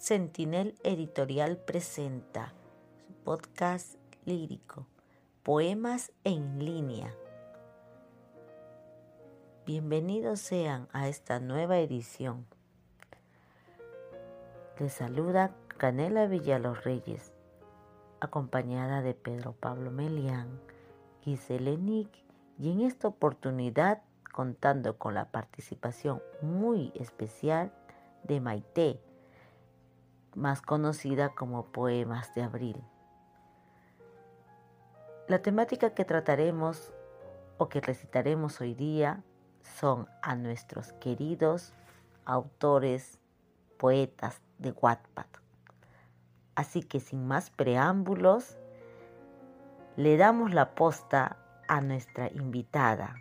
Sentinel Editorial presenta su podcast lírico, Poemas en línea. Bienvenidos sean a esta nueva edición. Les saluda Canela Villalos Reyes, acompañada de Pedro Pablo Melián, Gisele Nick, y en esta oportunidad contando con la participación muy especial de Maite, más conocida como Poemas de Abril. La temática que trataremos o que recitaremos hoy día son a nuestros queridos autores, poetas de Wattpad. Así que sin más preámbulos, le damos la posta a nuestra invitada.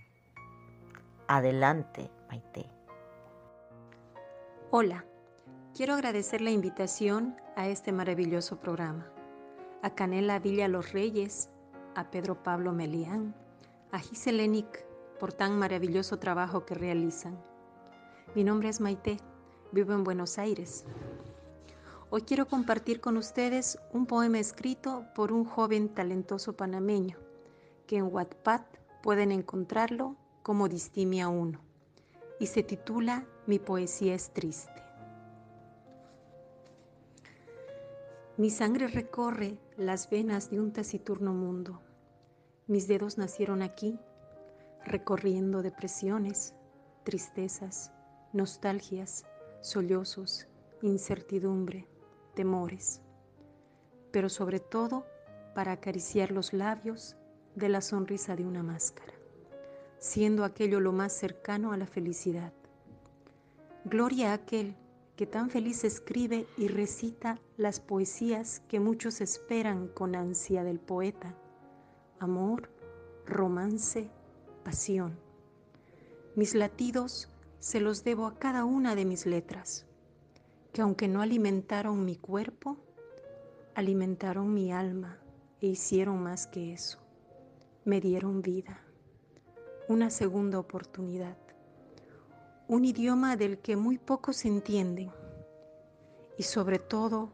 Adelante, Maite. Hola, quiero agradecer la invitación a este maravilloso programa. A Canela Villa Los Reyes, a Pedro Pablo Melián, a Giselenic por tan maravilloso trabajo que realizan. Mi nombre es Maite, vivo en Buenos Aires. Hoy quiero compartir con ustedes un poema escrito por un joven talentoso panameño, que en Wattpad pueden encontrarlo como Distimia 1 y se titula Mi poesía es triste. Mi sangre recorre las venas de un taciturno mundo. Mis dedos nacieron aquí, recorriendo depresiones, tristezas, nostalgias, sollozos, incertidumbre, temores, pero sobre todo para acariciar los labios de la sonrisa de una máscara siendo aquello lo más cercano a la felicidad. Gloria a aquel que tan feliz escribe y recita las poesías que muchos esperan con ansia del poeta. Amor, romance, pasión. Mis latidos se los debo a cada una de mis letras, que aunque no alimentaron mi cuerpo, alimentaron mi alma e hicieron más que eso, me dieron vida una segunda oportunidad, un idioma del que muy pocos entienden y sobre todo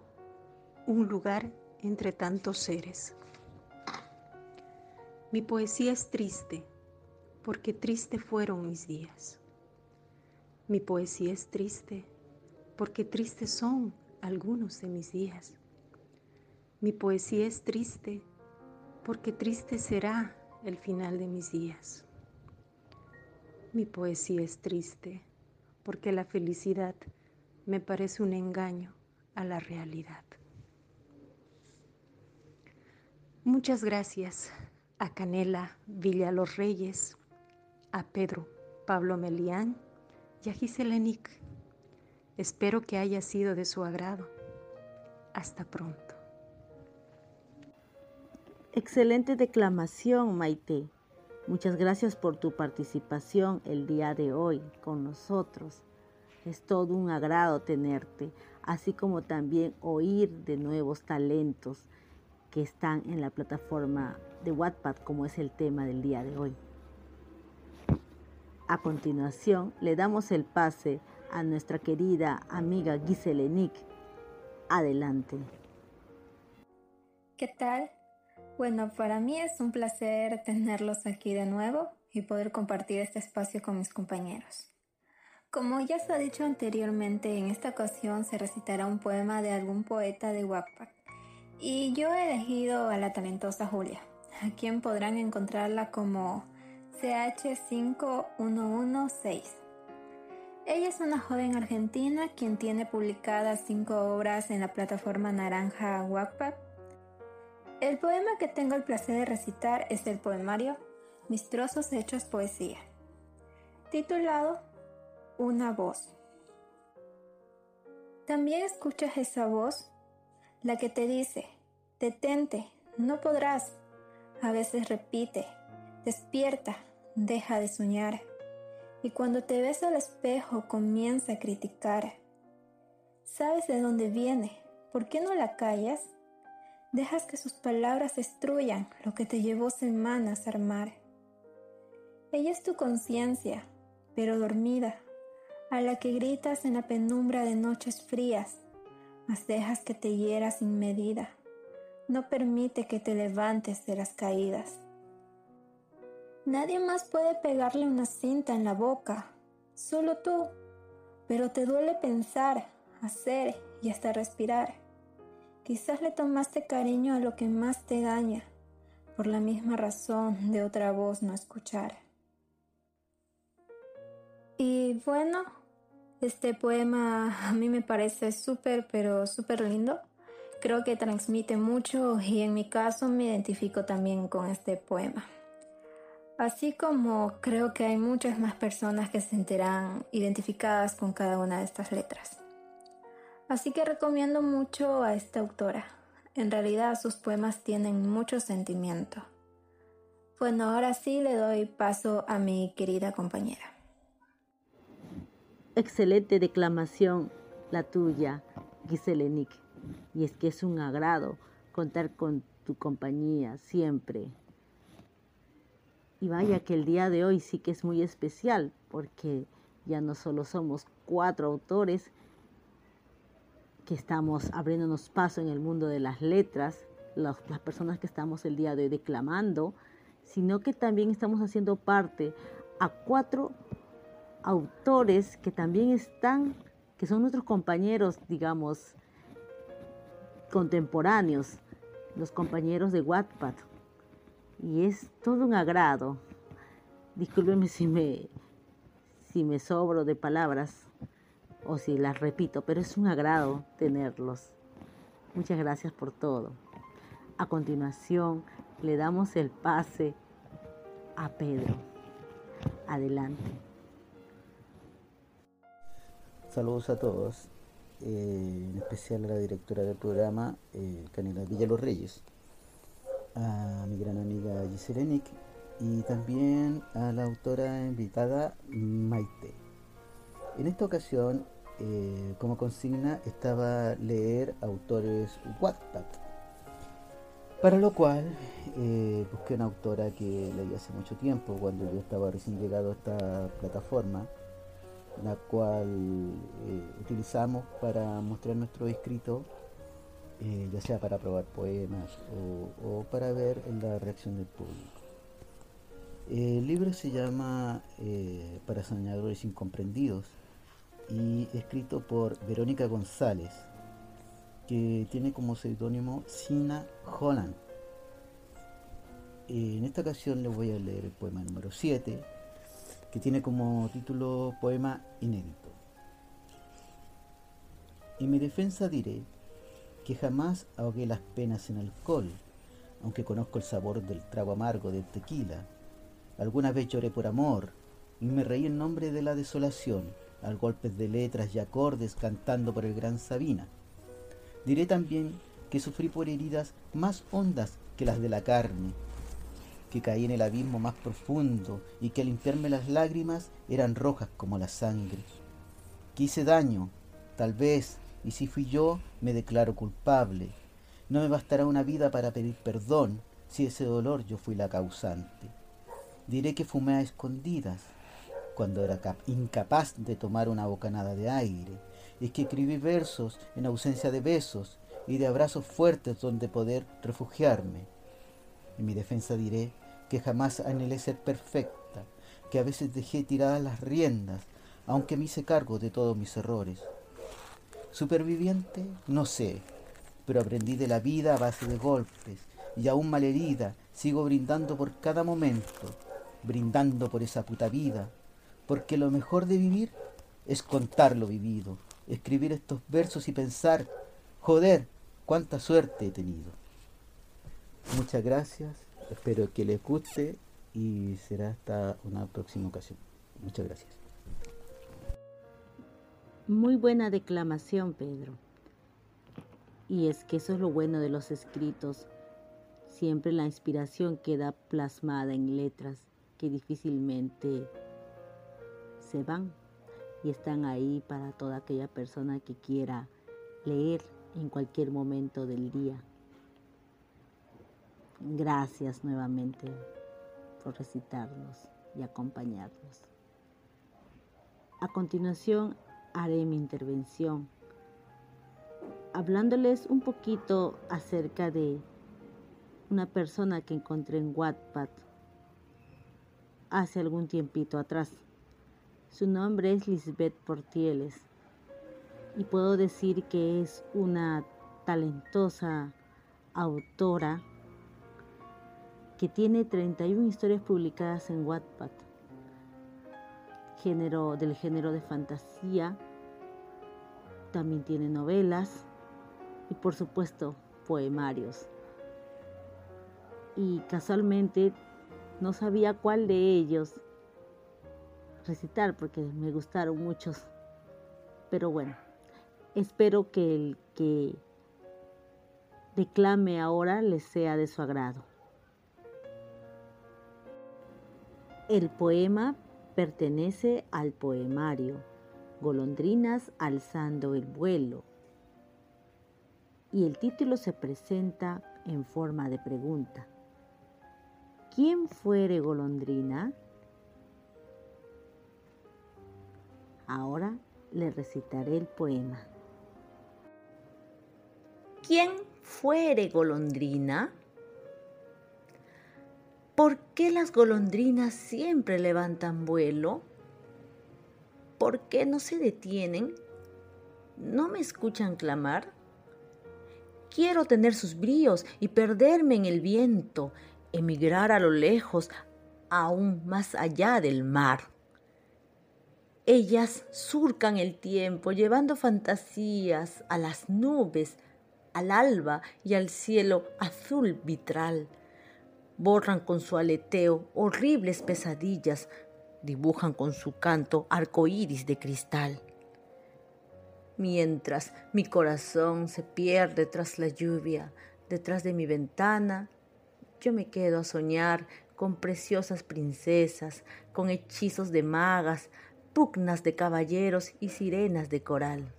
un lugar entre tantos seres. Mi poesía es triste porque triste fueron mis días. Mi poesía es triste porque tristes son algunos de mis días. Mi poesía es triste porque triste será el final de mis días. Mi poesía es triste porque la felicidad me parece un engaño a la realidad. Muchas gracias a Canela Villa Los Reyes, a Pedro Pablo Melián y a Giselenic. Espero que haya sido de su agrado. Hasta pronto. Excelente declamación, Maite. Muchas gracias por tu participación el día de hoy con nosotros. Es todo un agrado tenerte, así como también oír de nuevos talentos que están en la plataforma de Wattpad, como es el tema del día de hoy. A continuación, le damos el pase a nuestra querida amiga Gisele Nick. Adelante. ¿Qué tal? Bueno, para mí es un placer tenerlos aquí de nuevo y poder compartir este espacio con mis compañeros. Como ya se ha dicho anteriormente, en esta ocasión se recitará un poema de algún poeta de Wattpad. Y yo he elegido a la talentosa Julia, a quien podrán encontrarla como CH5116. Ella es una joven argentina quien tiene publicadas cinco obras en la plataforma naranja Wattpad el poema que tengo el placer de recitar es el poemario Mis trozos hechos poesía, titulado Una voz. También escuchas esa voz, la que te dice, detente, no podrás. A veces repite, despierta, deja de soñar. Y cuando te ves al espejo comienza a criticar. ¿Sabes de dónde viene? ¿Por qué no la callas? Dejas que sus palabras destruyan lo que te llevó semanas a armar. Ella es tu conciencia, pero dormida, a la que gritas en la penumbra de noches frías, mas dejas que te hiera sin medida. No permite que te levantes de las caídas. Nadie más puede pegarle una cinta en la boca, solo tú. Pero te duele pensar, hacer y hasta respirar. Quizás le tomaste cariño a lo que más te daña, por la misma razón de otra voz no escuchar. Y bueno, este poema a mí me parece súper, pero súper lindo. Creo que transmite mucho y en mi caso me identifico también con este poema. Así como creo que hay muchas más personas que se sentirán identificadas con cada una de estas letras. Así que recomiendo mucho a esta autora. En realidad sus poemas tienen mucho sentimiento. Bueno, ahora sí le doy paso a mi querida compañera. Excelente declamación la tuya, Giselenik. Y es que es un agrado contar con tu compañía siempre. Y vaya que el día de hoy sí que es muy especial porque ya no solo somos cuatro autores que estamos abriéndonos paso en el mundo de las letras, las, personas que estamos el día de hoy declamando, sino que también estamos haciendo parte a cuatro autores que también están, que son nuestros compañeros, digamos, contemporáneos, los compañeros de Wattpad y es todo un agrado. Discúlpeme si me, si me sobro de palabras o si las repito, pero es un agrado tenerlos. Muchas gracias por todo. A continuación, le damos el pase a Pedro. Adelante. Saludos a todos, eh, en especial a la directora del programa, eh, Canela Los Reyes a mi gran amiga Giselle y también a la autora invitada Maite. En esta ocasión, eh, como consigna, estaba leer autores Wattpad, para lo cual eh, busqué una autora que leí hace mucho tiempo, cuando yo estaba recién llegado a esta plataforma, la cual eh, utilizamos para mostrar nuestro escrito ya sea para probar poemas o, para ver la reacción del público. El libro se llama Para soñadores incomprendidos y escrito por Verónica González, que tiene como seudónimo Sina Holland. En esta ocasión les voy a leer el poema número 7, que tiene como título Poema inédito. En mi defensa diré que jamás ahogué las penas en alcohol, aunque conozco el sabor del trago amargo del tequila. Alguna vez lloré por amor y me reí en nombre de la desolación, al golpe de letras y acordes cantando por el gran Sabina. Diré también que sufrí por heridas más hondas que las de la carne, que caí en el abismo más profundo y que al limpiarme las lágrimas eran rojas como la sangre. Que hice daño, tal vez y si fui yo, me declaro culpable. No me bastará una vida para pedir perdón si ese dolor yo fui la causante. Diré que fumé a escondidas cuando era incapaz de tomar una bocanada de aire, y que escribí versos en ausencia de besos y de abrazos fuertes donde poder refugiarme. En mi defensa diré que jamás anhelé ser perfecta, que a veces dejé tiradas las riendas, aunque me hice cargo de todos mis errores. Superviviente, no sé, pero aprendí de la vida a base de golpes y aún malherida sigo brindando por cada momento, brindando por esa puta vida, porque lo mejor de vivir es contar lo vivido, escribir estos versos y pensar, joder, cuánta suerte he tenido. Muchas gracias, espero que les guste y será hasta una próxima ocasión. Muchas gracias. Muy buena declamación, Pedro. Y es que eso es lo bueno de los escritos. Siempre la inspiración queda plasmada en letras que difícilmente se van y están ahí para toda aquella persona que quiera leer en cualquier momento del día. Gracias nuevamente por recitarnos y acompañarnos. A continuación haré mi intervención hablándoles un poquito acerca de una persona que encontré en Wattpad hace algún tiempito atrás. Su nombre es Lisbeth Portieles y puedo decir que es una talentosa autora que tiene 31 historias publicadas en Wattpad, género, del género de fantasía, también tiene novelas y por supuesto poemarios. Y casualmente no sabía cuál de ellos recitar porque me gustaron muchos. Pero bueno, espero que el que declame ahora les sea de su agrado. El poema pertenece al poemario Golondrinas alzando el vuelo y el título se presenta en forma de pregunta. ¿Quién fuere golondrina? Ahora le recitaré el poema. ¿Quién fuere golondrina? ¿Por qué las golondrinas siempre levantan vuelo? ¿Por qué no se detienen? ¿No me escuchan clamar? Quiero tener sus bríos y perderme en el viento, emigrar a lo lejos, aún más allá del mar. Ellas surcan el tiempo, llevando fantasías a las nubes, al alba y al cielo azul vitral. Borran con su aleteo horribles pesadillas, dibujan con su canto arcoíris de cristal mientras mi corazón se pierde tras la lluvia, detrás de mi ventana, yo me quedo a soñar con preciosas princesas, con hechizos de magas, pugnas de caballeros y sirenas de coral.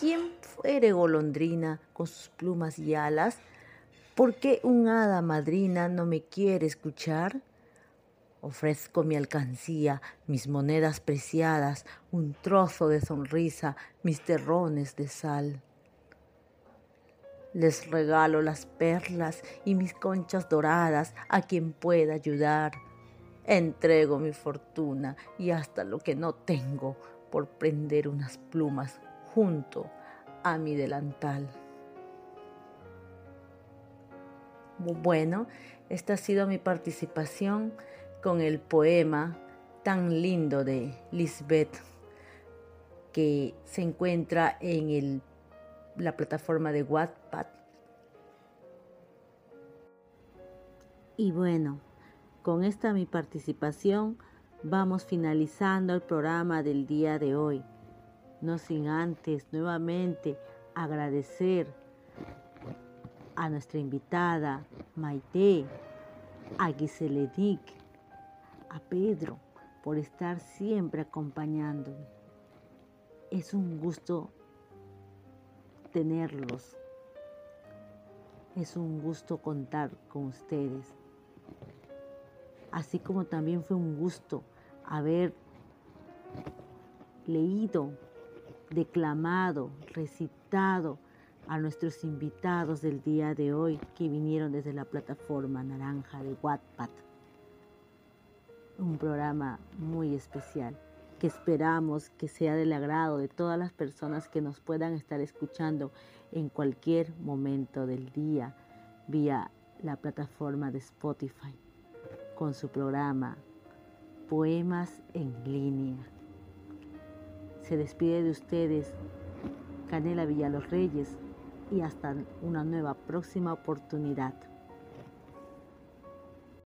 ¿Quién fuere golondrina con sus plumas y alas? ¿Por qué un hada madrina no me quiere escuchar? Ofrezco mi alcancía, mis monedas preciadas, un trozo de sonrisa, mis terrones de sal. Les regalo las perlas y mis conchas doradas a quien pueda ayudar. Entrego mi fortuna y hasta lo que no tengo por prender unas plumas junto a mi delantal. Bueno, esta ha sido mi participación con el poema tan lindo de Lisbeth que se encuentra en la plataforma de Wattpad. Y bueno, con esta mi participación vamos finalizando el programa del día de hoy. No sin antes nuevamente agradecer a nuestra invitada Maite, a Giseledik, a Pedro por estar siempre acompañándome. Es un gusto tenerlos. Es un gusto contar con ustedes. Así como también fue un gusto haber leído, declamado, recitado a nuestros invitados del día de hoy que vinieron desde la plataforma naranja de Wattpad. Un programa muy especial que esperamos que sea del agrado de todas las personas que nos puedan estar escuchando en cualquier momento del día vía la plataforma de Spotify con su programa Poemas en línea. Se despide de ustedes Canela Los Reyes y hasta una nueva próxima oportunidad.